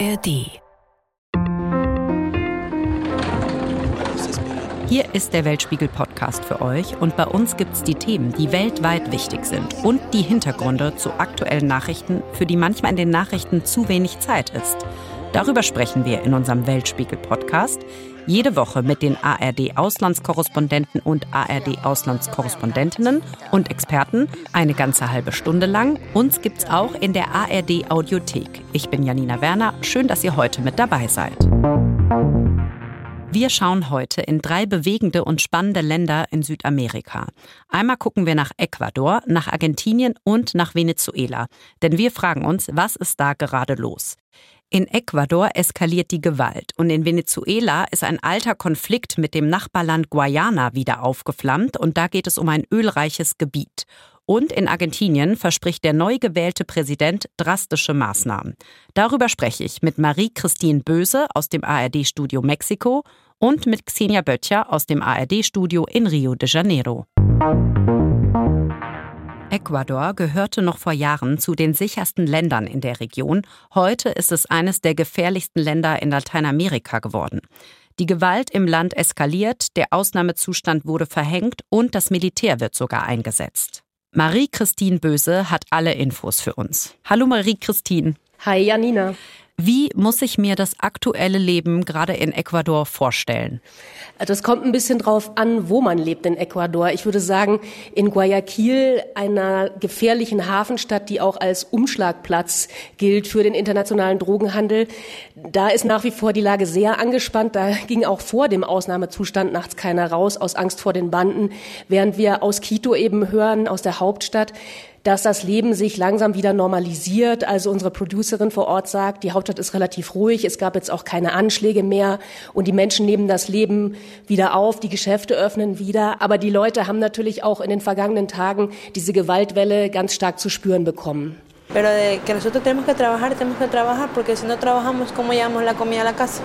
ARD. Hier ist der Weltspiegel-Podcast für euch und bei uns gibt es die Themen, die weltweit wichtig sind und die Hintergründe zu aktuellen Nachrichten, für die manchmal in den Nachrichten zu wenig Zeit ist. Darüber sprechen wir in unserem Weltspiegel-Podcast. Jede Woche mit den ARD-Auslandskorrespondenten und ARD-Auslandskorrespondentinnen und Experten eine ganze halbe Stunde lang. Uns gibt's auch in der ARD-Audiothek. Ich bin Janina Werner. Schön, dass ihr heute mit dabei seid. Wir schauen heute in drei bewegende und spannende Länder in Südamerika. Einmal gucken wir nach Ecuador, nach Argentinien und nach Venezuela. Denn wir fragen uns, was ist da gerade los? In Ecuador eskaliert die Gewalt und in Venezuela ist ein alter Konflikt mit dem Nachbarland Guayana wieder aufgeflammt und da geht es um ein ölreiches Gebiet. Und in Argentinien verspricht der neu gewählte Präsident drastische Maßnahmen. Darüber spreche ich mit Marie-Christine Böse aus dem ARD-Studio Mexiko und mit Xenia Böttcher aus dem ARD-Studio in Rio de Janeiro. Ecuador gehörte noch vor Jahren zu den sichersten Ländern in der Region. Heute ist es eines der gefährlichsten Länder in Lateinamerika geworden. Die Gewalt im Land eskaliert, der Ausnahmezustand wurde verhängt und das Militär wird sogar eingesetzt. Marie-Christine Böse hat alle Infos für uns. Hallo Marie-Christine. Hi Janina. Wie muss ich mir das aktuelle Leben gerade in Ecuador vorstellen? Das kommt ein bisschen drauf an, wo man lebt in Ecuador. Ich würde sagen, in Guayaquil, einer gefährlichen Hafenstadt, die auch als Umschlagplatz gilt für den internationalen Drogenhandel, da ist nach wie vor die Lage sehr angespannt. Da ging auch vor dem Ausnahmezustand nachts keiner raus aus Angst vor den Banden, während wir aus Quito eben hören, aus der Hauptstadt, dass das Leben sich langsam wieder normalisiert. Also unsere Producerin vor Ort sagt, die Hauptstadt ist relativ ruhig, es gab jetzt auch keine Anschläge mehr und die Menschen nehmen das Leben wieder auf, die Geschäfte öffnen wieder. Aber die Leute haben natürlich auch in den vergangenen Tagen diese Gewaltwelle ganz stark zu spüren bekommen. Pero de que nosotros tenemos que trabajar, tenemos que trabajar, porque si no trabajamos, ¿cómo llevamos la comida a la casa?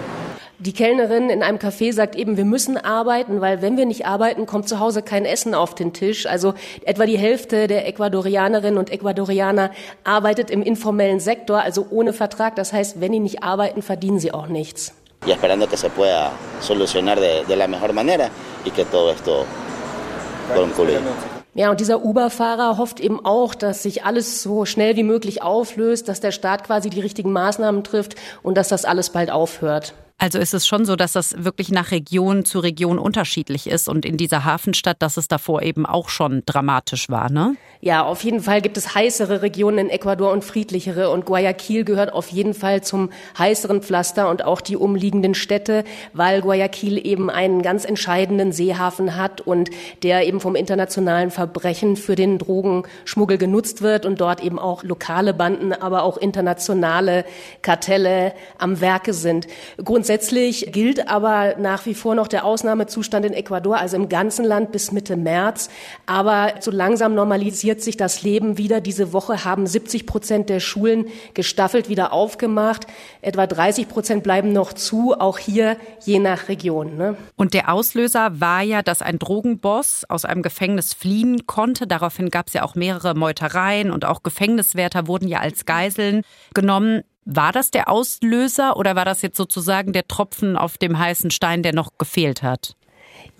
Die Kellnerin in einem Café sagt eben, wir müssen arbeiten, weil wenn wir nicht arbeiten, kommt zu Hause kein Essen auf den Tisch. Also etwa die Hälfte der Ecuadorianerinnen und Ecuadorianer arbeitet im informellen Sektor, also ohne Vertrag. Das heißt, wenn die nicht arbeiten, verdienen sie auch nichts. Y esperando que se pueda solucionar de, de la mejor manera y que todo esto concluya. Ja, und dieser Uber-Fahrer hofft eben auch, dass sich alles so schnell wie möglich auflöst, dass der Staat quasi die richtigen Maßnahmen trifft und dass das alles bald aufhört. Also ist es schon so, dass das wirklich nach Region zu Region unterschiedlich ist und in dieser Hafenstadt, dass es davor eben auch schon dramatisch war, ne? Ja, auf jeden Fall gibt es heißere Regionen in Ecuador und friedlichere und Guayaquil gehört auf jeden Fall zum heißeren Pflaster und auch die umliegenden Städte, weil Guayaquil eben einen ganz entscheidenden Seehafen hat und der eben vom internationalen Verbrechen für den Drogenschmuggel genutzt wird und dort eben auch lokale Banden, aber auch internationale Kartelle am Werke sind. Grundsätzlich gilt aber nach wie vor noch der Ausnahmezustand in Ecuador, also im ganzen Land bis Mitte März. Aber so langsam normalisiert sich das Leben wieder. Diese Woche haben 70 Prozent der Schulen gestaffelt wieder aufgemacht. Etwa 30 Prozent bleiben noch zu, auch hier je nach Region. Ne? Und der Auslöser war ja, dass ein Drogenboss aus einem Gefängnis fliehen konnte. Daraufhin gab es ja auch mehrere Meutereien und auch Gefängniswärter wurden ja als Geiseln genommen. War das der Auslöser oder war das jetzt sozusagen der Tropfen auf dem heißen Stein, der noch gefehlt hat?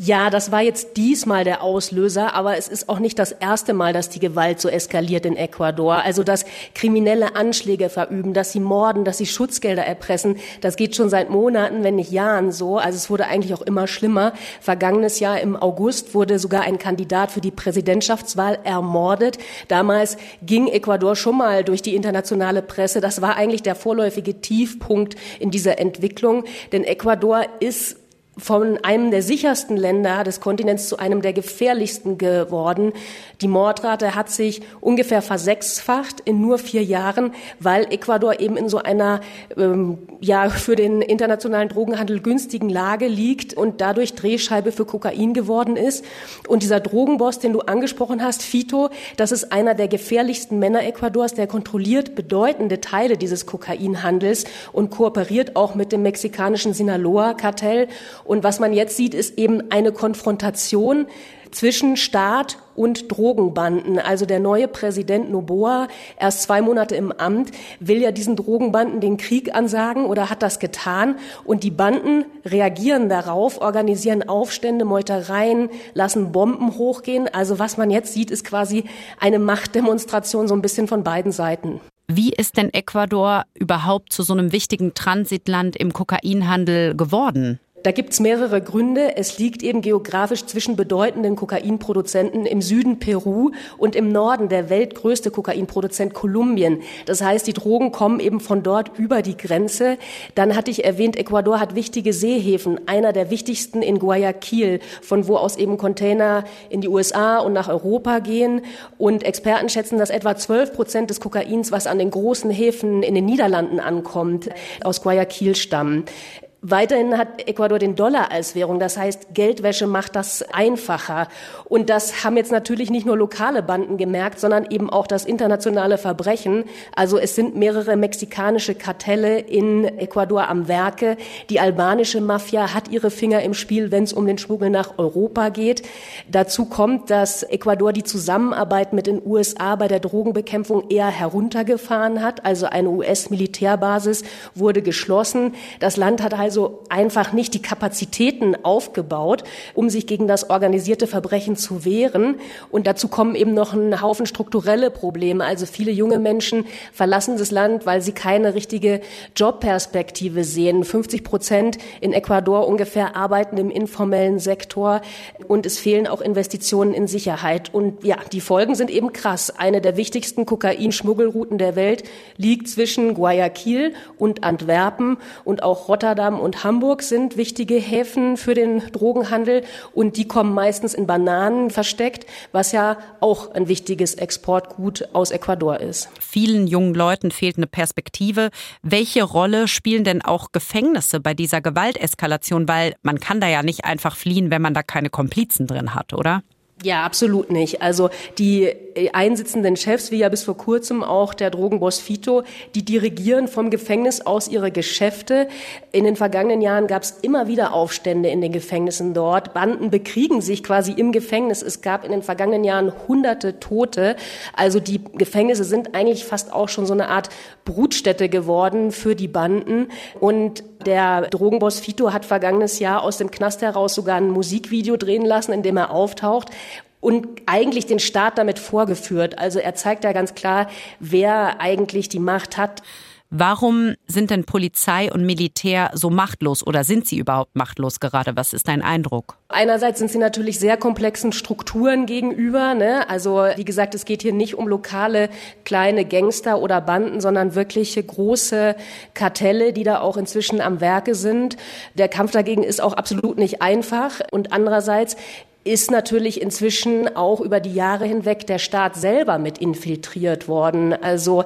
Ja, das war jetzt diesmal der Auslöser, aber es ist auch nicht das erste Mal, dass die Gewalt so eskaliert in Ecuador. Also, dass kriminelle Anschläge verüben, dass sie morden, dass sie Schutzgelder erpressen, das geht schon seit Monaten, wenn nicht Jahren so. Also, es wurde eigentlich auch immer schlimmer. Vergangenes Jahr im August wurde sogar ein Kandidat für die Präsidentschaftswahl ermordet. Damals ging Ecuador schon mal durch die internationale Presse. Das war eigentlich der vorläufige Tiefpunkt in dieser Entwicklung, denn Ecuador ist von einem der sichersten Länder des Kontinents zu einem der gefährlichsten geworden. Die Mordrate hat sich ungefähr versechsfacht in nur vier Jahren, weil Ecuador eben in so einer ähm, ja für den internationalen Drogenhandel günstigen Lage liegt und dadurch Drehscheibe für Kokain geworden ist. Und dieser Drogenboss, den du angesprochen hast, Fito, das ist einer der gefährlichsten Männer Ecuadors, der kontrolliert bedeutende Teile dieses Kokainhandels und kooperiert auch mit dem mexikanischen Sinaloa-Kartell Und was man jetzt sieht, ist eben eine Konfrontation zwischen Staat und Drogenbanden. Also der neue Präsident Noboa, erst zwei Monate im Amt, will ja diesen Drogenbanden den Krieg ansagen oder hat das getan. Und die Banden reagieren darauf, organisieren Aufstände, Meutereien, lassen Bomben hochgehen. Also was man jetzt sieht, ist quasi eine Machtdemonstration so ein bisschen von beiden Seiten. Wie ist denn Ecuador überhaupt zu so einem wichtigen Transitland im Kokainhandel geworden? Da gibt's mehrere Gründe. Es liegt eben geografisch zwischen bedeutenden Kokainproduzenten im Süden Peru und im Norden der weltgrößte Kokainproduzent Kolumbien. Das heißt, die Drogen kommen eben von dort über die Grenze. Dann hatte ich erwähnt, Ecuador hat wichtige Seehäfen. Einer der wichtigsten in Guayaquil, von wo aus eben Container in die USA und nach Europa gehen. Und Experten schätzen, dass etwa 12 Prozent des Kokains, was an den großen Häfen in den Niederlanden ankommt, aus Guayaquil stammen. Weiterhin hat Ecuador den Dollar als Währung. Das heißt, Geldwäsche macht das einfacher. Und das haben jetzt natürlich nicht nur lokale Banden gemerkt, sondern eben auch das internationale Verbrechen. Also es sind mehrere mexikanische Kartelle in Ecuador am Werke. Die albanische Mafia hat ihre Finger im Spiel, wenn es um den Schmuggel nach Europa geht. Dazu kommt, dass Ecuador die Zusammenarbeit mit den USA bei der Drogenbekämpfung eher heruntergefahren hat. Also eine US-Militärbasis wurde geschlossen. Das Land hat halt also einfach nicht die Kapazitäten aufgebaut, um sich gegen das organisierte Verbrechen zu wehren. Und dazu kommen eben noch ein Haufen strukturelle Probleme. Also viele junge Menschen verlassen das Land, weil sie keine richtige Jobperspektive sehen. 50 Prozent in Ecuador ungefähr arbeiten im informellen Sektor und es fehlen auch Investitionen in Sicherheit. Und ja, die Folgen sind eben krass. Eine der wichtigsten Kokainschmuggelrouten der Welt liegt zwischen Guayaquil und Antwerpen und auch Rotterdam und Hamburg sind wichtige Häfen für den Drogenhandel und die kommen meistens in Bananen versteckt, was ja auch ein wichtiges Exportgut aus Ecuador ist. Vielen jungen Leuten fehlt eine Perspektive. Welche Rolle spielen denn auch Gefängnisse bei dieser Gewalteskalation? Weil man kann da ja nicht einfach fliehen, wenn man da keine Komplizen drin hat, oder? Ja, absolut nicht. Also die einsitzenden Chefs, wie ja bis vor kurzem auch der Drogenboss Fito, die dirigieren vom Gefängnis aus ihre Geschäfte. In den vergangenen Jahren gab es immer wieder Aufstände in den Gefängnissen dort. Banden bekriegen sich quasi im Gefängnis. Es gab in den vergangenen Jahren hunderte Tote. Also die Gefängnisse sind eigentlich fast auch schon so eine Art Brutstätte geworden für die Banden. Und der Drogenboss Fito hat vergangenes Jahr aus dem Knast heraus sogar ein Musikvideo drehen lassen, in dem er auftaucht und eigentlich den Staat damit vorgeführt. Also er zeigt da ganz klar, wer eigentlich die Macht hat. Warum sind denn Polizei und Militär so machtlos oder sind sie überhaupt machtlos gerade? Was ist dein Eindruck? Einerseits sind sie natürlich sehr komplexen Strukturen gegenüber. Ne? Also wie gesagt, es geht hier nicht um lokale kleine Gangster oder Banden, sondern wirkliche große Kartelle, die da auch inzwischen am Werke sind. Der Kampf dagegen ist auch absolut nicht einfach. Und andererseits ist natürlich inzwischen auch über die Jahre hinweg der Staat selber mit infiltriert worden. Also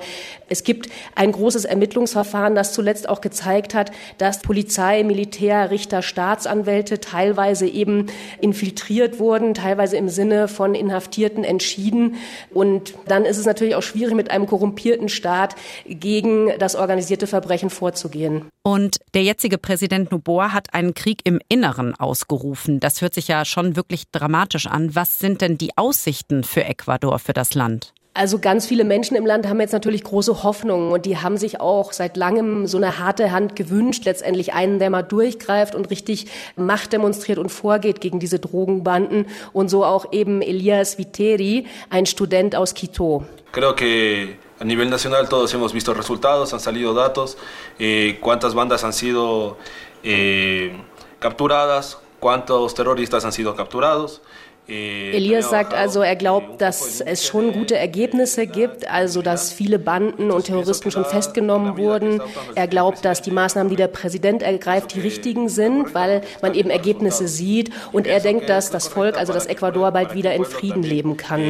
es gibt ein großes Ermittlungsverfahren, das zuletzt auch gezeigt hat, dass Polizei, Militär, Richter, Staatsanwälte teilweise eben infiltriert wurden, teilweise im Sinne von Inhaftierten entschieden. Und dann ist es natürlich auch schwierig, mit einem korrumpierten Staat gegen das organisierte Verbrechen vorzugehen. Und der jetzige Präsident Noboa hat einen Krieg im Inneren ausgerufen. Das hört sich ja schon wirklich dramatisch an. Was sind denn die Aussichten für Ecuador, für das Land? Also ganz viele Menschen im Land haben jetzt natürlich große Hoffnungen und die haben sich auch seit langem so eine harte Hand gewünscht, letztendlich einen, der mal durchgreift und richtig Macht demonstriert und vorgeht gegen diese Drogenbanden und so auch eben Elias Viteri, ein Student aus Quito. Creo que a nivel nacional todos hemos visto resultados, han salido datos, eh, cuántas bandas han sido eh, capturadas, cuántos terroristas han sido capturados. Eh, Elias sagt also, er glaubt, dass es schon gute Ergebnisse gibt, also dass viele Banden und Terroristen schon festgenommen wurden. Er glaubt, dass die Maßnahmen, die der Präsident ergreift, die richtigen sind, weil man eben Ergebnisse sieht. Und er denkt, dass das Volk, also das Ecuador, bald wieder in Frieden leben kann.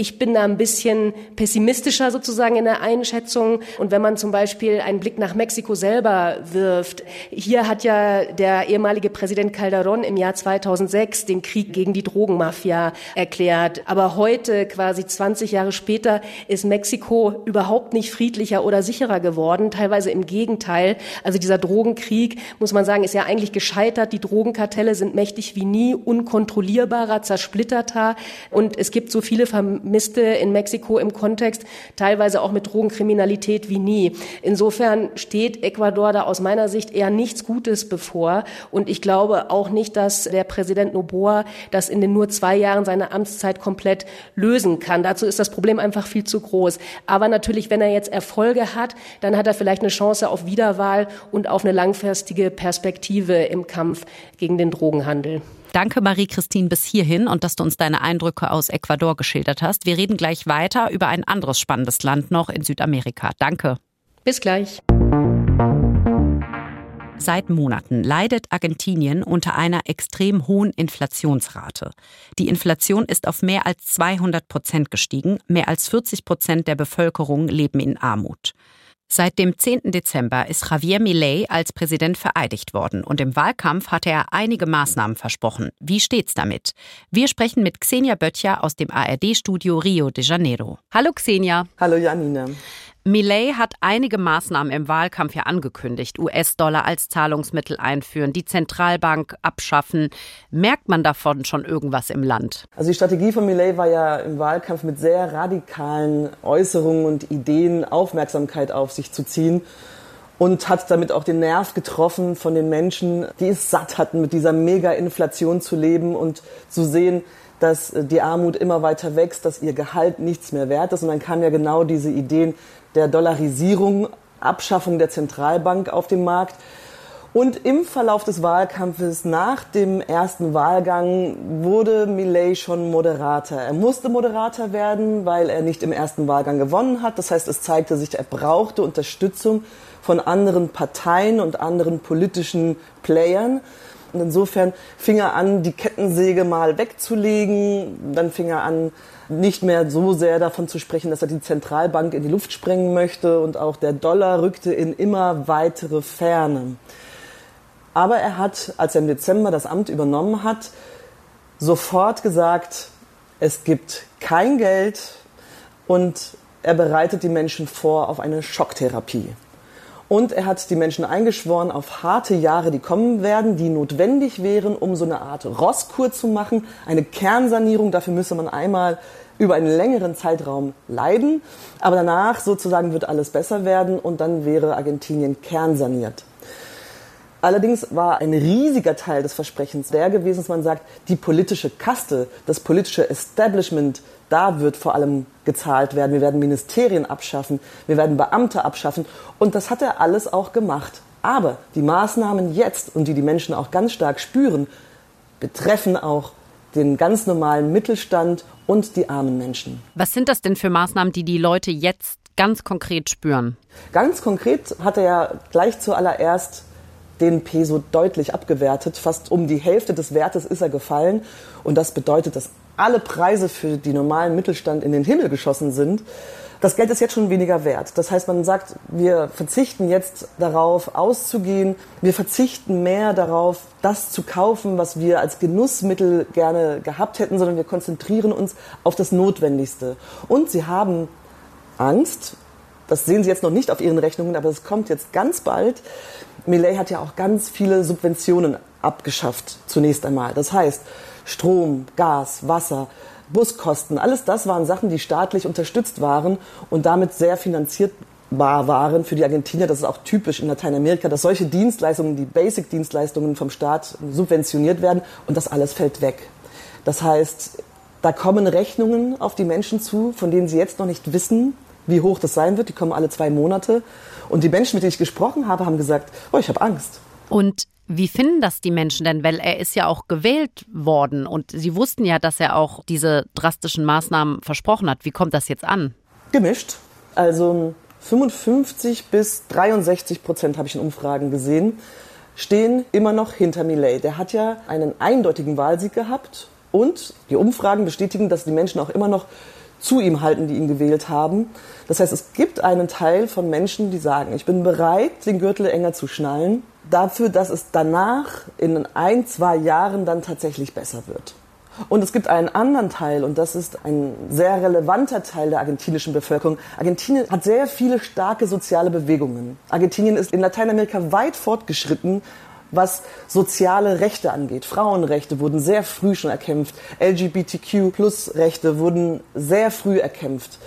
Ich bin da ein bisschen pessimistischer sozusagen in der Einschätzung. Und wenn man zum Beispiel einen Blick nach Mexiko selber wirft, hier hat ja der ehemalige Präsident Calderón im Jahr 2006 den Krieg gegen die Drogenmafia erklärt. Aber heute, quasi 20 Jahre später, ist Mexiko überhaupt nicht friedlicher oder sicherer geworden. Teilweise im Gegenteil. Also dieser Drogenkrieg, muss man sagen, ist ja eigentlich gescheitert. Die Drogenkartelle sind mächtig wie nie, unkontrollierbarer, zersplitterter. Und es gibt so viele Vermisste in Mexiko im Kontext, teilweise auch mit Drogenkriminalität wie nie. Insofern steht Ecuador da aus meiner Sicht eher nichts Gutes bevor. Und ich glaube auch nicht, dass der Präsident Noboa das in den nur zwei Jahren seiner Amtszeit komplett lösen kann. Dazu ist das Problem einfach viel zu groß. Aber natürlich, wenn er jetzt Erfolge hat, dann hat er vielleicht eine Chance auf Wiederwahl und auf eine langfristige Perspektive im Kampf gegen den Drogenhandel. Danke, Marie-Christine, bis hierhin und dass du uns deine Eindrücke aus Ecuador geschildert hast. Wir reden gleich weiter über ein anderes spannendes Land noch in Südamerika. Danke. Bis gleich. Seit Monaten leidet Argentinien unter einer extrem hohen Inflationsrate. Die Inflation ist auf mehr als 200 Prozent gestiegen. Mehr als 40 Prozent der Bevölkerung leben in Armut. Seit dem 10. Dezember ist Javier Milei als Präsident vereidigt worden und im Wahlkampf hatte er einige Maßnahmen versprochen. Wie steht's damit? Wir sprechen mit Xenia Böttcher aus dem ARD-Studio Rio de Janeiro. Hallo Xenia. Hallo Janina. Millet hat einige Maßnahmen im Wahlkampf ja angekündigt. US-Dollar als Zahlungsmittel einführen, die Zentralbank abschaffen. Merkt man davon schon irgendwas im Land? Also die Strategie von Millet war ja im Wahlkampf mit sehr radikalen Äußerungen und Ideen Aufmerksamkeit auf sich zu ziehen und hat damit auch den Nerv getroffen von den Menschen, die es satt hatten, mit dieser Mega-Inflation zu leben und zu sehen, dass die Armut immer weiter wächst, dass ihr Gehalt nichts mehr wert ist. Und dann kamen ja genau diese Ideen der Dollarisierung, Abschaffung der Zentralbank auf dem Markt. Und im Verlauf des Wahlkampfes nach dem ersten Wahlgang wurde Millet schon moderater. Er musste moderater werden, weil er nicht im ersten Wahlgang gewonnen hat. Das heißt, es zeigte sich, er brauchte Unterstützung von anderen Parteien und anderen politischen Playern. Und insofern fing er an, die Kettensäge mal wegzulegen. Dann fing er an, nicht mehr so sehr davon zu sprechen, dass er die Zentralbank in die Luft sprengen möchte. Und auch der Dollar rückte in immer weitere Ferne. Aber er hat, als er im Dezember das Amt übernommen hat, sofort gesagt, es gibt kein Geld und er bereitet die Menschen vor auf eine Schocktherapie. Und er hat die Menschen eingeschworen auf harte Jahre, die kommen werden, die notwendig wären, um so eine Art Rosskur zu machen, eine Kernsanierung. Dafür müsse man einmal über einen längeren Zeitraum leiden. Aber danach sozusagen wird alles besser werden und dann wäre Argentinien kernsaniert. Allerdings war ein riesiger Teil des Versprechens der gewesen, dass man sagt, die politische Kaste, das politische Establishment, da wird vor allem gezahlt werden. Wir werden Ministerien abschaffen, wir werden Beamte abschaffen. Und das hat er alles auch gemacht. Aber die Maßnahmen jetzt und die die Menschen auch ganz stark spüren, betreffen auch den ganz normalen Mittelstand und die armen Menschen. Was sind das denn für Maßnahmen, die die Leute jetzt ganz konkret spüren? Ganz konkret hat er ja gleich zuallererst den Peso deutlich abgewertet. Fast um die Hälfte des Wertes ist er gefallen. Und das bedeutet, dass alle Preise für die normalen Mittelstand in den Himmel geschossen sind. Das Geld ist jetzt schon weniger wert. Das heißt, man sagt, wir verzichten jetzt darauf, auszugehen. Wir verzichten mehr darauf, das zu kaufen, was wir als Genussmittel gerne gehabt hätten, sondern wir konzentrieren uns auf das Notwendigste. Und sie haben Angst. Das sehen Sie jetzt noch nicht auf Ihren Rechnungen, aber es kommt jetzt ganz bald. Millet hat ja auch ganz viele Subventionen abgeschafft, zunächst einmal. Das heißt, Strom, Gas, Wasser, Buskosten, alles das waren Sachen, die staatlich unterstützt waren und damit sehr finanzierbar waren für die Argentinier. Das ist auch typisch in Lateinamerika, dass solche Dienstleistungen, die Basic-Dienstleistungen vom Staat subventioniert werden und das alles fällt weg. Das heißt, da kommen Rechnungen auf die Menschen zu, von denen sie jetzt noch nicht wissen, wie hoch das sein wird. Die kommen alle zwei Monate. Und die Menschen, mit denen ich gesprochen habe, haben gesagt, oh, ich habe Angst. Und wie finden das die Menschen denn? Weil er ist ja auch gewählt worden und sie wussten ja, dass er auch diese drastischen Maßnahmen versprochen hat. Wie kommt das jetzt an? Gemischt. Also 55 bis 63 Prozent habe ich in Umfragen gesehen, stehen immer noch hinter Millet. Der hat ja einen eindeutigen Wahlsieg gehabt und die Umfragen bestätigen, dass die Menschen auch immer noch zu ihm halten, die ihn gewählt haben. Das heißt, es gibt einen Teil von Menschen, die sagen, ich bin bereit, den Gürtel enger zu schnallen, dafür, dass es danach in ein, zwei Jahren dann tatsächlich besser wird. Und es gibt einen anderen Teil, und das ist ein sehr relevanter Teil der argentinischen Bevölkerung. Argentinien hat sehr viele starke soziale Bewegungen. Argentinien ist in Lateinamerika weit fortgeschritten, was soziale Rechte angeht. Frauenrechte wurden sehr früh schon erkämpft. LGBTQ-Plus-Rechte wurden sehr früh erkämpft.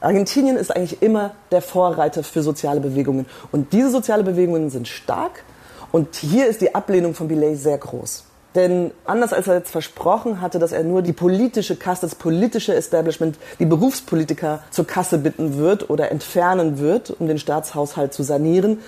Argentinien ist eigentlich immer der Vorreiter für soziale Bewegungen. Und diese soziale Bewegungen sind stark. Und hier ist die Ablehnung von Billet sehr groß. Denn anders als er jetzt versprochen hatte, dass er nur die politische Kasse, das politische Establishment, die Berufspolitiker zur Kasse bitten wird oder entfernen wird, um den Staatshaushalt zu sanieren,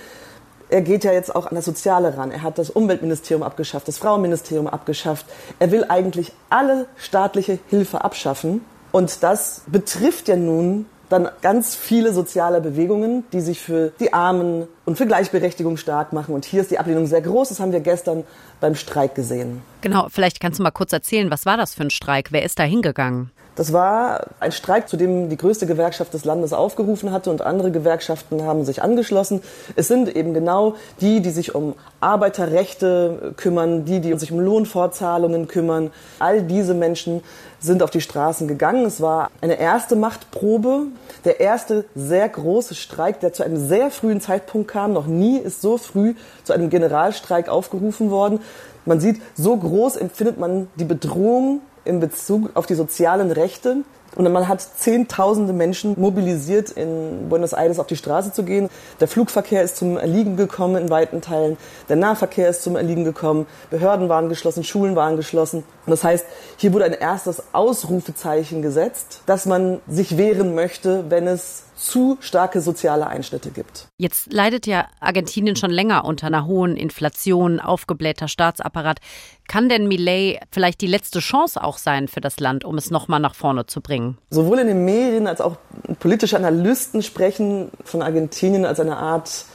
er geht ja jetzt auch an das Soziale ran. Er hat das Umweltministerium abgeschafft, das Frauenministerium abgeschafft. Er will eigentlich alle staatliche Hilfe abschaffen. Und das betrifft ja nun dann ganz viele soziale Bewegungen, die sich für die Armen und für Gleichberechtigung stark machen. Und hier ist die Ablehnung sehr groß. Das haben wir gestern beim Streik gesehen. Genau, vielleicht kannst du mal kurz erzählen, was war das für ein Streik? Wer ist da hingegangen? Das war ein Streik, zu dem die größte Gewerkschaft des Landes aufgerufen hatte und andere Gewerkschaften haben sich angeschlossen. Es sind eben genau die, die sich um Arbeiterrechte kümmern, die, die sich um Lohnfortzahlungen kümmern. All diese Menschen sind auf die Straßen gegangen. Es war eine erste Machtprobe, der erste sehr große Streik, der zu einem sehr frühen Zeitpunkt kam. Noch nie ist so früh zu einem Generalstreik aufgerufen worden. Man sieht, so groß empfindet man die Bedrohung in Bezug auf die sozialen Rechte. Und man hat Zehntausende Menschen mobilisiert, in Buenos Aires auf die Straße zu gehen. Der Flugverkehr ist zum Erliegen gekommen in weiten Teilen. Der Nahverkehr ist zum Erliegen gekommen. Behörden waren geschlossen, Schulen waren geschlossen. Und das heißt, hier wurde ein erstes Ausrufezeichen gesetzt, dass man sich wehren möchte, wenn es zu starke soziale Einschnitte gibt. Jetzt leidet ja Argentinien schon länger unter einer hohen Inflation, aufgeblähter Staatsapparat. Kann denn Millet vielleicht die letzte Chance auch sein für das Land, um es nochmal nach vorne zu bringen? Sowohl in den Medien als auch politische Analysten sprechen von Argentinien als eine Art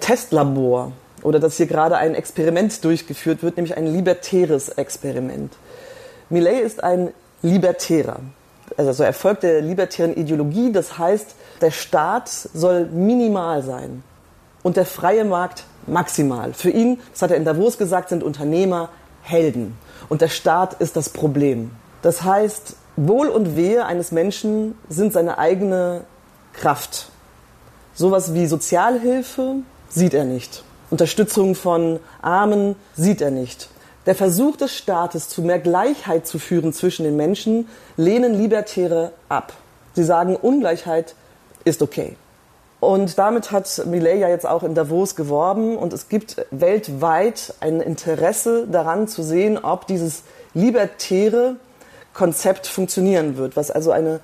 Testlabor oder dass hier gerade ein Experiment durchgeführt wird, nämlich ein libertäres Experiment. Millet ist ein Libertärer also Erfolg der libertären Ideologie. Das heißt, der Staat soll minimal sein und der freie Markt maximal. Für ihn, das hat er in Davos gesagt, sind Unternehmer Helden und der Staat ist das Problem. Das heißt, Wohl und Wehe eines Menschen sind seine eigene Kraft. Sowas wie Sozialhilfe sieht er nicht. Unterstützung von Armen sieht er nicht. Der Versuch des Staates, zu mehr Gleichheit zu führen zwischen den Menschen, lehnen Libertäre ab. Sie sagen, Ungleichheit ist okay. Und damit hat Millet ja jetzt auch in Davos geworben und es gibt weltweit ein Interesse daran zu sehen, ob dieses libertäre Konzept funktionieren wird, was also eine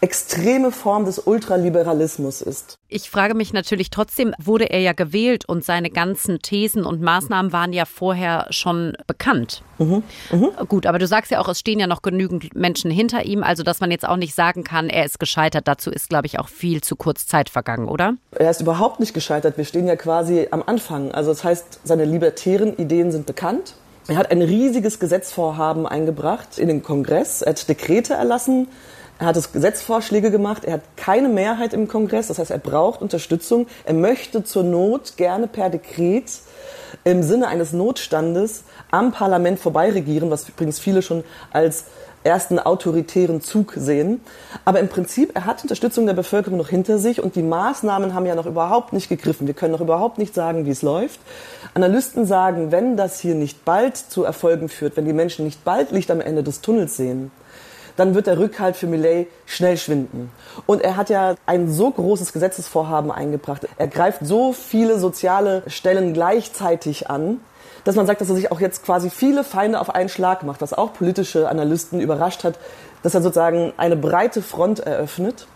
extreme Form des Ultraliberalismus ist. Ich frage mich natürlich trotzdem, wurde er ja gewählt und seine ganzen Thesen und Maßnahmen waren ja vorher schon bekannt. Mhm. Mhm. Gut, aber du sagst ja auch, es stehen ja noch genügend Menschen hinter ihm, also dass man jetzt auch nicht sagen kann, er ist gescheitert. Dazu ist, glaube ich, auch viel zu kurz Zeit vergangen, oder? Er ist überhaupt nicht gescheitert. Wir stehen ja quasi am Anfang. Also das heißt, seine libertären Ideen sind bekannt. Er hat ein riesiges Gesetzvorhaben eingebracht in den Kongress. Er hat Dekrete erlassen er hat es Gesetzvorschläge gemacht, er hat keine Mehrheit im Kongress, das heißt, er braucht Unterstützung. Er möchte zur Not gerne per Dekret im Sinne eines Notstandes am Parlament vorbeiregieren, was übrigens viele schon als ersten autoritären Zug sehen. Aber im Prinzip, er hat Unterstützung der Bevölkerung noch hinter sich und die Maßnahmen haben ja noch überhaupt nicht gegriffen. Wir können noch überhaupt nicht sagen, wie es läuft. Analysten sagen, wenn das hier nicht bald zu Erfolgen führt, wenn die Menschen nicht bald Licht am Ende des Tunnels sehen, dann wird der Rückhalt für Millet schnell schwinden. Und er hat ja ein so großes Gesetzesvorhaben eingebracht. Er greift so viele soziale Stellen gleichzeitig an, dass man sagt, dass er sich auch jetzt quasi viele Feinde auf einen Schlag macht, was auch politische Analysten überrascht hat, dass er sozusagen eine breite Front eröffnet.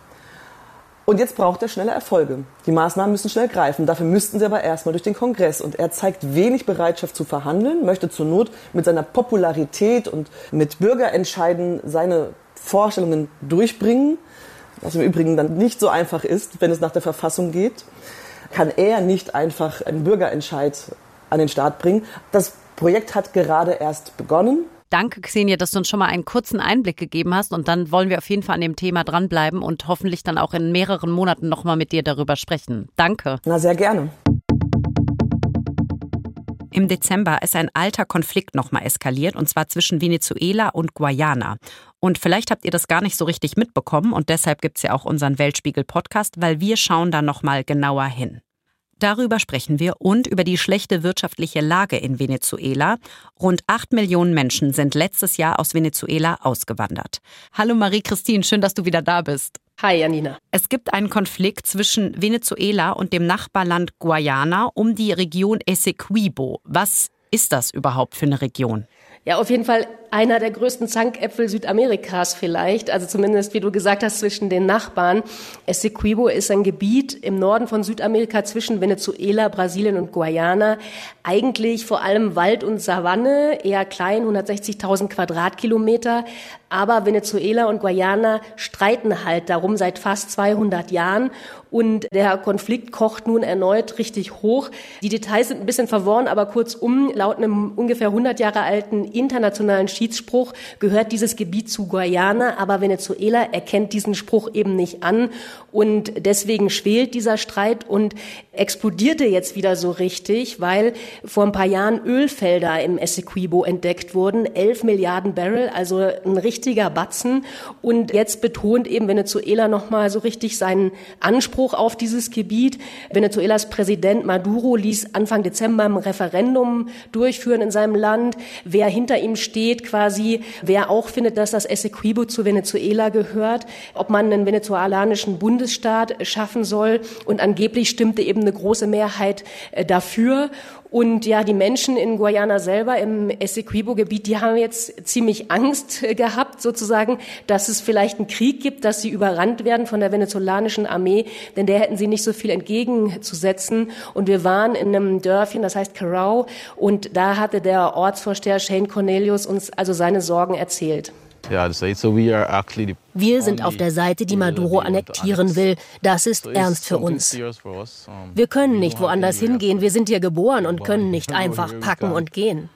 Und jetzt braucht er schnelle Erfolge. Die Maßnahmen müssen schnell greifen. Dafür müssten sie aber erstmal durch den Kongress. Und er zeigt wenig Bereitschaft zu verhandeln, möchte zur Not mit seiner Popularität und mit Bürgerentscheiden seine Vorstellungen durchbringen, was im Übrigen dann nicht so einfach ist, wenn es nach der Verfassung geht, kann er nicht einfach einen Bürgerentscheid an den Start bringen. Das Projekt hat gerade erst begonnen. Danke, Xenia, dass du uns schon mal einen kurzen Einblick gegeben hast. Und dann wollen wir auf jeden Fall an dem Thema dranbleiben und hoffentlich dann auch in mehreren Monaten nochmal mit dir darüber sprechen. Danke. Na, sehr gerne. Im Dezember ist ein alter Konflikt nochmal eskaliert, und zwar zwischen Venezuela und Guayana. Und vielleicht habt ihr das gar nicht so richtig mitbekommen und deshalb gibt's ja auch unseren Weltspiegel-Podcast, weil wir schauen da nochmal genauer hin. Darüber sprechen wir und über die schlechte wirtschaftliche Lage in Venezuela. Rund acht Millionen Menschen sind letztes Jahr aus Venezuela ausgewandert. Hallo Marie-Christine, schön, dass du wieder da bist. Hi, Janina. Es gibt einen Konflikt zwischen Venezuela und dem Nachbarland Guayana um die Region Essequibo. Was ist das überhaupt für eine Region? Ja, auf jeden Fall einer der größten Zankäpfel Südamerikas vielleicht, also zumindest, wie du gesagt hast, zwischen den Nachbarn. Essequibo ist ein Gebiet im Norden von Südamerika zwischen Venezuela, Brasilien und Guayana. Eigentlich vor allem Wald und Savanne, eher klein, 160.000 Quadratkilometer. Aber Venezuela und Guayana streiten halt darum seit fast 200 Jahren. Und der Konflikt kocht nun erneut richtig hoch. Die Details sind ein bisschen verworren, aber kurzum, laut einem ungefähr 100 Jahre alten internationalen Schiedsspruch gehört dieses Gebiet zu Guayana, aber Venezuela erkennt diesen Spruch eben nicht an. Und deswegen schwelt dieser Streit und explodierte jetzt wieder so richtig, weil vor ein paar Jahren Ölfelder im Essequibo entdeckt wurden, 11 Milliarden Barrel, also ein richtiger Batzen. Und jetzt betont eben Venezuela nochmal so richtig seinen Anspruch auf dieses Gebiet. Venezuelas Präsident Maduro ließ Anfang Dezember ein Referendum durchführen in seinem Land, wer hinter ihm steht, quasi, wer auch findet, dass das Essequibo zu Venezuela gehört, ob man einen venezolanischen Bundesstaat schaffen soll. Und angeblich stimmte eben eine große Mehrheit äh, dafür. Und ja, die Menschen in Guayana selber im Essequibo-Gebiet, die haben jetzt ziemlich Angst äh, gehabt, sozusagen, dass es vielleicht einen Krieg gibt, dass sie überrannt werden von der venezolanischen Armee, denn der hätten sie nicht so viel entgegenzusetzen. Und wir waren in einem Dörfchen, das heißt Carau, und da hatte der Ortsvorsteher Shane Cornelius uns also seine Sorgen erzählt. Wir sind auf der Seite, die Maduro annektieren will. Das ist ernst für uns. Wir können nicht woanders hingehen. Wir sind hier geboren und können nicht einfach packen und gehen.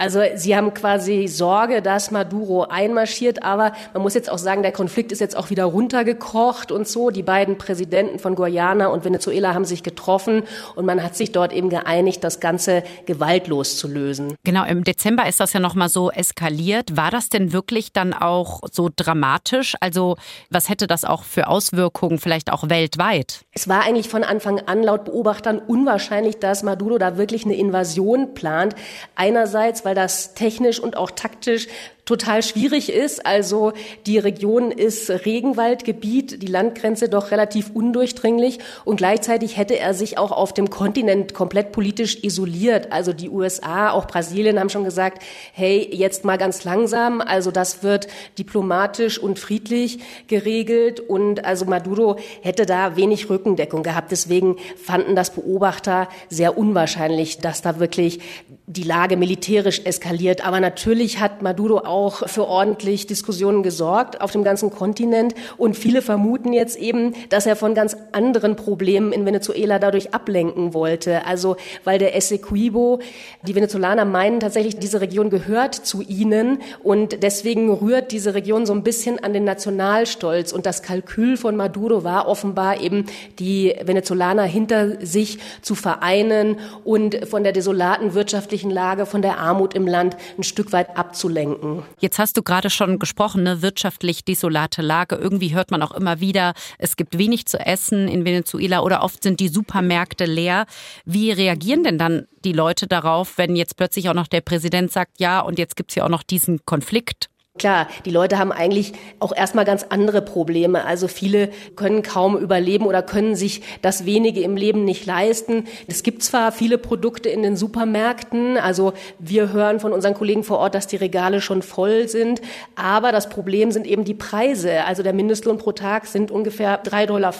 Also sie haben quasi Sorge, dass Maduro einmarschiert, aber man muss jetzt auch sagen, der Konflikt ist jetzt auch wieder runtergekocht und so. Die beiden Präsidenten von Guyana und Venezuela haben sich getroffen und man hat sich dort eben geeinigt, das Ganze gewaltlos zu lösen. Genau, im Dezember ist das ja nochmal so eskaliert. War das denn wirklich dann auch so dramatisch? Also was hätte das auch für Auswirkungen vielleicht auch weltweit? Es war eigentlich von Anfang an laut Beobachtern unwahrscheinlich, dass Maduro da wirklich eine Invasion plant. Einerseits, weil das technisch und auch taktisch total schwierig ist. Also die Region ist Regenwaldgebiet, die Landgrenze doch relativ undurchdringlich und gleichzeitig hätte er sich auch auf dem Kontinent komplett politisch isoliert. Also die USA, auch Brasilien haben schon gesagt, hey, jetzt mal ganz langsam. Also das wird diplomatisch und friedlich geregelt und also Maduro hätte da wenig Rückendeckung gehabt. Deswegen fanden das Beobachter sehr unwahrscheinlich, dass da wirklich die Lage militärisch eskaliert. Aber natürlich hat Maduro auch auch für ordentlich Diskussionen gesorgt auf dem ganzen Kontinent. Und viele vermuten jetzt eben, dass er von ganz anderen Problemen in Venezuela dadurch ablenken wollte. Also weil der Essequibo, die Venezolaner meinen tatsächlich, diese Region gehört zu ihnen und deswegen rührt diese Region so ein bisschen an den Nationalstolz. Und das Kalkül von Maduro war offenbar eben, die Venezolaner hinter sich zu vereinen und von der desolaten wirtschaftlichen Lage, von der Armut im Land ein Stück weit abzulenken. Jetzt hast du gerade schon gesprochen, eine wirtschaftlich desolate Lage. Irgendwie hört man auch immer wieder, es gibt wenig zu essen in Venezuela oder oft sind die Supermärkte leer. Wie reagieren denn dann die Leute darauf, wenn jetzt plötzlich auch noch der Präsident sagt, ja, und jetzt gibt es ja auch noch diesen Konflikt? Klar, die Leute haben eigentlich auch erstmal ganz andere Probleme. Also viele können kaum überleben oder können sich das wenige im Leben nicht leisten. Es gibt zwar viele Produkte in den Supermärkten, also wir hören von unseren Kollegen vor Ort, dass die Regale schon voll sind, aber das Problem sind eben die Preise. Also der Mindestlohn pro Tag sind ungefähr 3,50 Dollar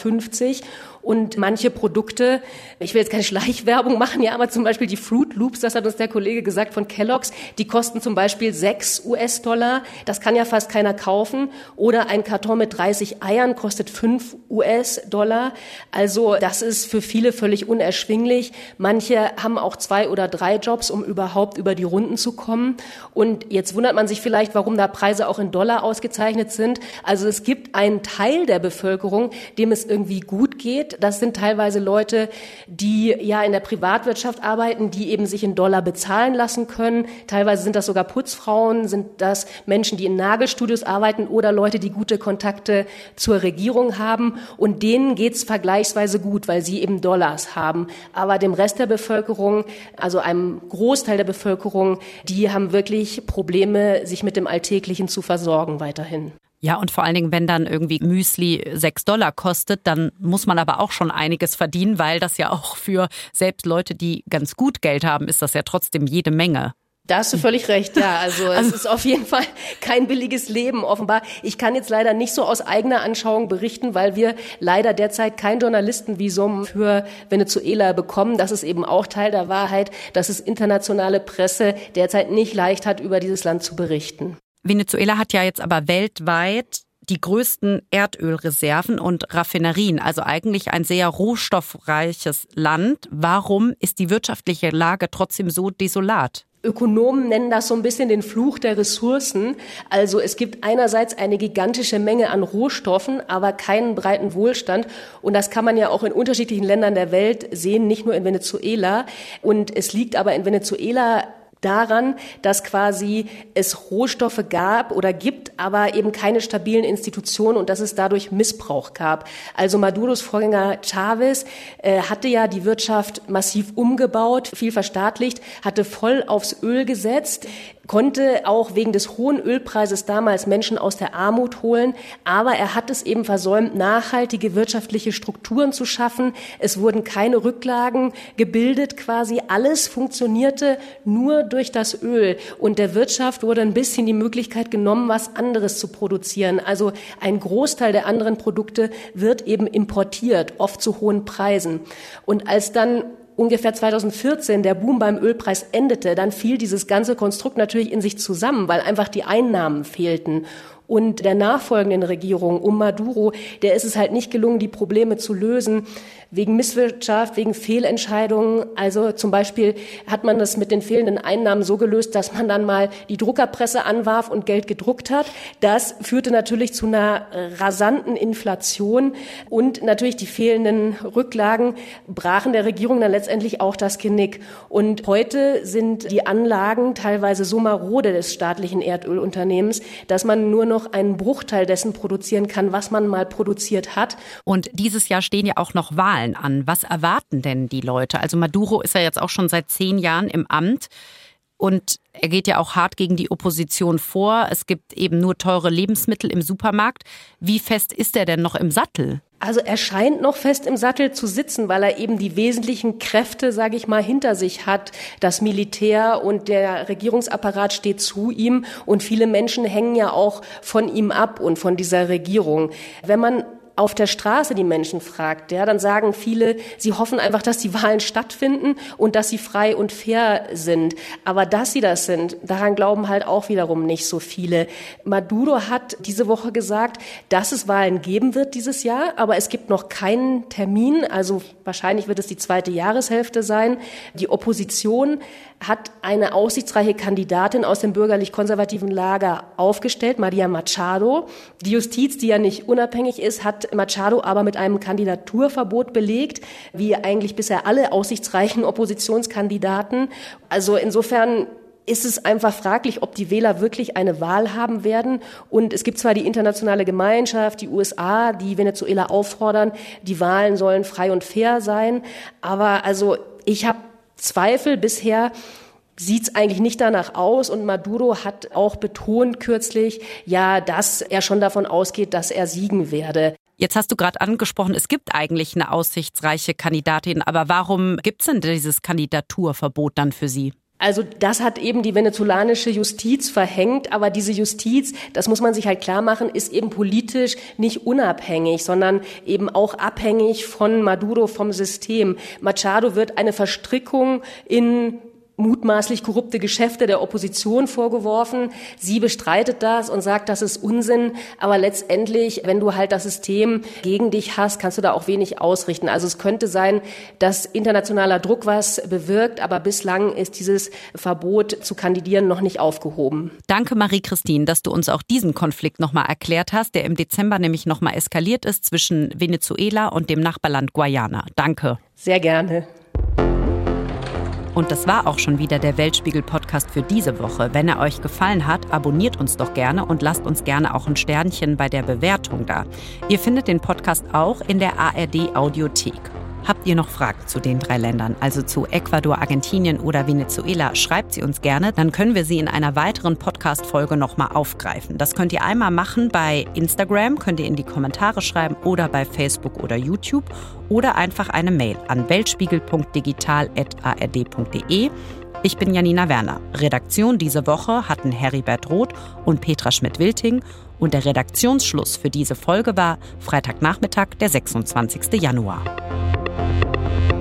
und manche Produkte, ich will jetzt keine Schleichwerbung machen, ja, aber zum Beispiel die Fruit Loops, das hat uns der Kollege gesagt von Kellogg's, die kosten zum Beispiel 6 US-Dollar. das kann ja fast keiner kaufen. Oder ein Karton mit 30 Eiern kostet 5 US-Dollar. Also das ist für viele völlig unerschwinglich. Manche haben auch zwei oder drei Jobs, um überhaupt über die Runden zu kommen. Und jetzt wundert man sich vielleicht, warum da Preise auch in Dollar ausgezeichnet sind. Also es gibt einen Teil der Bevölkerung, dem es irgendwie gut geht. Das sind teilweise Leute, die ja in der Privatwirtschaft arbeiten, die eben sich in Dollar bezahlen lassen können. Teilweise sind das sogar Putzfrauen, sind das Menschen, die in Nagelstudios arbeiten oder Leute, die gute Kontakte zur Regierung haben. Und denen geht's vergleichsweise gut, weil sie eben Dollars haben. Aber dem Rest der Bevölkerung, also einem Großteil der Bevölkerung, die haben wirklich Probleme, sich mit dem Alltäglichen zu versorgen weiterhin. Ja, und vor allen Dingen, wenn dann irgendwie Müsli sechs Dollar kostet, dann muss man aber auch schon einiges verdienen, weil das ja auch für selbst Leute, die ganz gut Geld haben, ist das ja trotzdem jede Menge. Da hast du völlig recht, ja. Also, also es ist auf jeden Fall kein billiges Leben, offenbar. Ich kann jetzt leider nicht so aus eigener Anschauung berichten, weil wir leider derzeit kein Journalistenvisum für Venezuela bekommen. Das ist eben auch Teil der Wahrheit, dass es internationale Presse derzeit nicht leicht hat, über dieses Land zu berichten. Venezuela hat ja jetzt aber weltweit die größten Erdölreserven und Raffinerien, also eigentlich ein sehr rohstoffreiches Land. Warum ist die wirtschaftliche Lage trotzdem so desolat? Ökonomen nennen das so ein bisschen den Fluch der Ressourcen. Also es gibt einerseits eine gigantische Menge an Rohstoffen, aber keinen breiten Wohlstand. Und das kann man ja auch in unterschiedlichen Ländern der Welt sehen, nicht nur in Venezuela. Und es liegt aber in Venezuela daran, dass quasi es Rohstoffe gab oder gibt, aber eben keine stabilen Institutionen und dass es dadurch Missbrauch gab. Also Maduros Vorgänger Chavez äh, hatte ja die Wirtschaft massiv umgebaut, viel verstaatlicht, hatte voll aufs Öl gesetzt konnte auch wegen des hohen Ölpreises damals Menschen aus der Armut holen, aber er hat es eben versäumt, nachhaltige wirtschaftliche Strukturen zu schaffen. Es wurden keine Rücklagen gebildet quasi. Alles funktionierte nur durch das Öl und der Wirtschaft wurde ein bisschen die Möglichkeit genommen, was anderes zu produzieren. Also ein Großteil der anderen Produkte wird eben importiert, oft zu hohen Preisen. Und als dann ungefähr 2014 der Boom beim Ölpreis endete, dann fiel dieses ganze Konstrukt natürlich in sich zusammen, weil einfach die Einnahmen fehlten. Und der nachfolgenden Regierung um Maduro, der ist es halt nicht gelungen, die Probleme zu lösen wegen Misswirtschaft, wegen Fehlentscheidungen. Also zum Beispiel hat man das mit den fehlenden Einnahmen so gelöst, dass man dann mal die Druckerpresse anwarf und Geld gedruckt hat. Das führte natürlich zu einer rasanten Inflation und natürlich die fehlenden Rücklagen brachen der Regierung dann letztendlich auch das Genick. Und heute sind die Anlagen teilweise so marode des staatlichen Erdölunternehmens, dass man nur noch einen Bruchteil dessen produzieren kann, was man mal produziert hat. Und dieses Jahr stehen ja auch noch Wahlen an. Was erwarten denn die Leute? Also Maduro ist ja jetzt auch schon seit zehn Jahren im Amt. Und er geht ja auch hart gegen die Opposition vor. Es gibt eben nur teure Lebensmittel im Supermarkt. Wie fest ist er denn noch im Sattel? Also er scheint noch fest im Sattel zu sitzen, weil er eben die wesentlichen Kräfte, sage ich mal, hinter sich hat. Das Militär und der Regierungsapparat steht zu ihm und viele Menschen hängen ja auch von ihm ab und von dieser Regierung. Wenn man auf der Straße die Menschen fragt, ja, dann sagen viele, sie hoffen einfach, dass die Wahlen stattfinden und dass sie frei und fair sind. Aber dass sie das sind, daran glauben halt auch wiederum nicht so viele. Maduro hat diese Woche gesagt, dass es Wahlen geben wird dieses Jahr, aber es gibt noch keinen Termin. Also wahrscheinlich wird es die zweite Jahreshälfte sein. Die Opposition hat eine aussichtsreiche Kandidatin aus dem bürgerlich-konservativen Lager aufgestellt, Maria Machado. Die Justiz, die ja nicht unabhängig ist, hat Machado aber mit einem Kandidaturverbot belegt, wie eigentlich bisher alle aussichtsreichen Oppositionskandidaten. Also insofern ist es einfach fraglich, ob die Wähler wirklich eine Wahl haben werden. Und es gibt zwar die internationale Gemeinschaft, die USA, die Venezuela auffordern, die Wahlen sollen frei und fair sein. Aber also ich habe Zweifel bisher, sieht es eigentlich nicht danach aus. Und Maduro hat auch betont kürzlich, ja, dass er schon davon ausgeht, dass er siegen werde. Jetzt hast du gerade angesprochen, es gibt eigentlich eine aussichtsreiche Kandidatin, aber warum gibt es denn dieses Kandidaturverbot dann für sie? Also das hat eben die venezolanische Justiz verhängt, aber diese Justiz, das muss man sich halt klar machen, ist eben politisch nicht unabhängig, sondern eben auch abhängig von Maduro, vom System. Machado wird eine Verstrickung in mutmaßlich korrupte Geschäfte der Opposition vorgeworfen. Sie bestreitet das und sagt, das ist Unsinn. Aber letztendlich, wenn du halt das System gegen dich hast, kannst du da auch wenig ausrichten. Also es könnte sein, dass internationaler Druck was bewirkt, aber bislang ist dieses Verbot zu kandidieren noch nicht aufgehoben. Danke, Marie-Christine, dass du uns auch diesen Konflikt nochmal erklärt hast, der im Dezember nämlich nochmal eskaliert ist zwischen Venezuela und dem Nachbarland Guayana. Danke. Sehr gerne. Und das war auch schon wieder der Weltspiegel-Podcast für diese Woche. Wenn er euch gefallen hat, abonniert uns doch gerne und lasst uns gerne auch ein Sternchen bei der Bewertung da. Ihr findet den Podcast auch in der ARD Audiothek. Habt ihr noch Fragen zu den drei Ländern, also zu Ecuador, Argentinien oder Venezuela, schreibt sie uns gerne, dann können wir sie in einer weiteren Podcast-Folge nochmal aufgreifen. Das könnt ihr einmal machen bei Instagram, könnt ihr in die Kommentare schreiben oder bei Facebook oder YouTube oder einfach eine Mail an weltspiegel.digital.ard.de. Ich bin Janina Werner. Redaktion diese Woche hatten Heribert Roth und Petra Schmidt-Wilting und der Redaktionsschluss für diese Folge war Freitagnachmittag, der 26. Januar. Thank you.